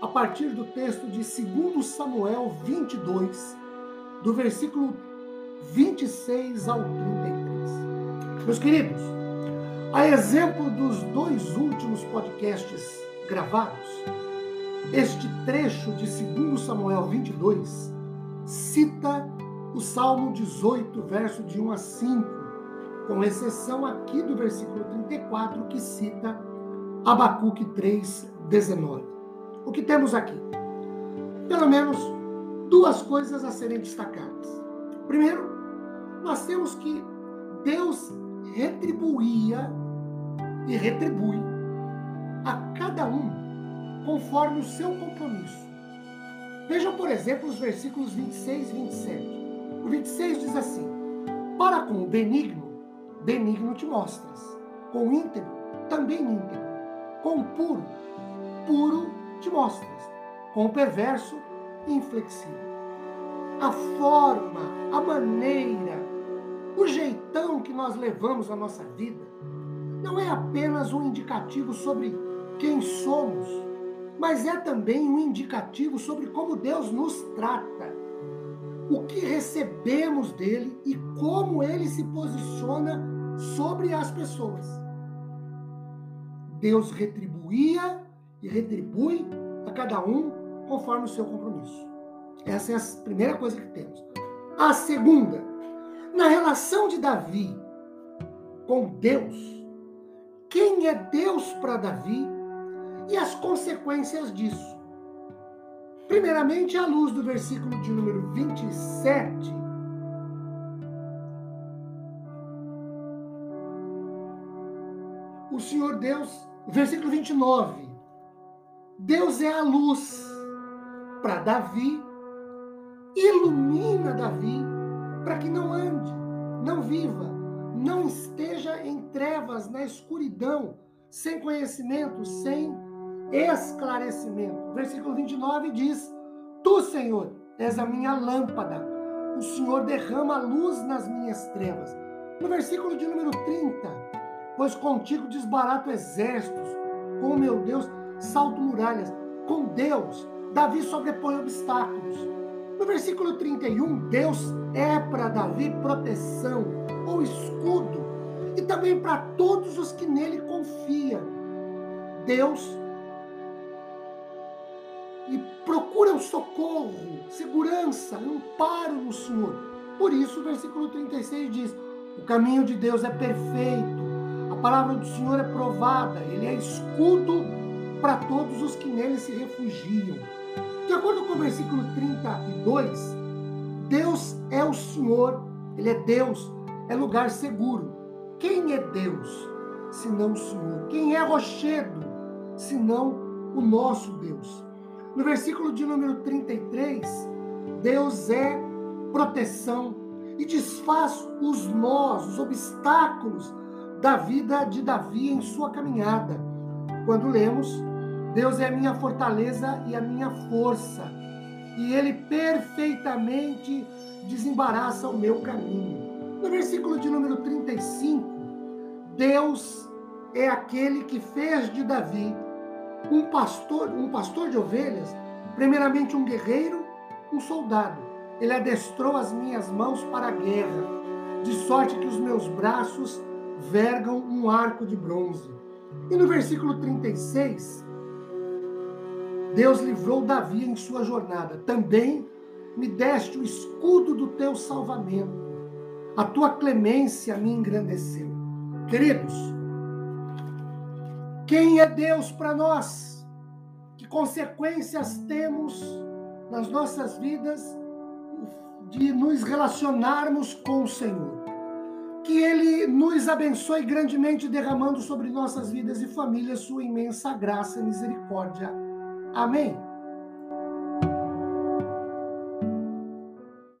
a partir do texto de 2 Samuel 22, do versículo 26 ao 33. Meus queridos, a exemplo dos dois últimos podcasts gravados, este trecho de 2 Samuel 22 cita o Salmo 18, verso de 1 a 5, com exceção aqui do versículo 34, que cita Abacuque 3, 19 o que temos aqui? Pelo menos duas coisas a serem destacadas. Primeiro, nós temos que Deus retribuía e retribui a cada um conforme o seu compromisso. Vejam, por exemplo, os versículos 26 e 27. O 26 diz assim: Para com o benigno, benigno te mostras, com o íntegro, também íntegro, com o puro, puro te mostras, com o perverso inflexível. A forma, a maneira, o jeitão que nós levamos a nossa vida não é apenas um indicativo sobre quem somos, mas é também um indicativo sobre como Deus nos trata, o que recebemos dele e como ele se posiciona sobre as pessoas. Deus retribuía e retribui a cada um conforme o seu compromisso. Essa é a primeira coisa que temos. A segunda, na relação de Davi com Deus, quem é Deus para Davi e as consequências disso. Primeiramente, à luz do versículo de número 27, o Senhor Deus, versículo 29, Deus é a luz para Davi, ilumina Davi para que não ande, não viva, não esteja em trevas, na escuridão, sem conhecimento, sem esclarecimento. Versículo 29 diz: Tu, Senhor, és a minha lâmpada, o Senhor derrama luz nas minhas trevas. No versículo de número 30, pois contigo desbarato exércitos, com meu Deus salto muralhas. Com Deus, Davi sobrepõe obstáculos. No versículo 31, Deus é para Davi proteção ou escudo e também para todos os que nele confiam. Deus e procura o socorro, segurança, amparo no Senhor. Por isso, o versículo 36 diz: O caminho de Deus é perfeito, a palavra do Senhor é provada, ele é escudo para todos os que nele se refugiam. De acordo com o versículo 32, Deus é o Senhor, Ele é Deus, é lugar seguro. Quem é Deus, senão o Senhor? Quem é rochedo, senão o nosso Deus? No versículo de número 33, Deus é proteção e desfaz os nós, os obstáculos da vida de Davi em sua caminhada. Quando lemos Deus é a minha fortaleza e a minha força, e Ele perfeitamente desembaraça o meu caminho. No versículo de número 35, Deus é aquele que fez de Davi um pastor, um pastor de ovelhas, primeiramente um guerreiro, um soldado. Ele adestrou as minhas mãos para a guerra, de sorte que os meus braços vergam um arco de bronze. E no versículo 36, Deus livrou Davi em sua jornada. Também me deste o escudo do teu salvamento. A tua clemência me engrandeceu. Queridos, quem é Deus para nós? Que consequências temos nas nossas vidas de nos relacionarmos com o Senhor? Que Ele nos abençoe grandemente, derramando sobre nossas vidas e famílias sua imensa graça e misericórdia Amém?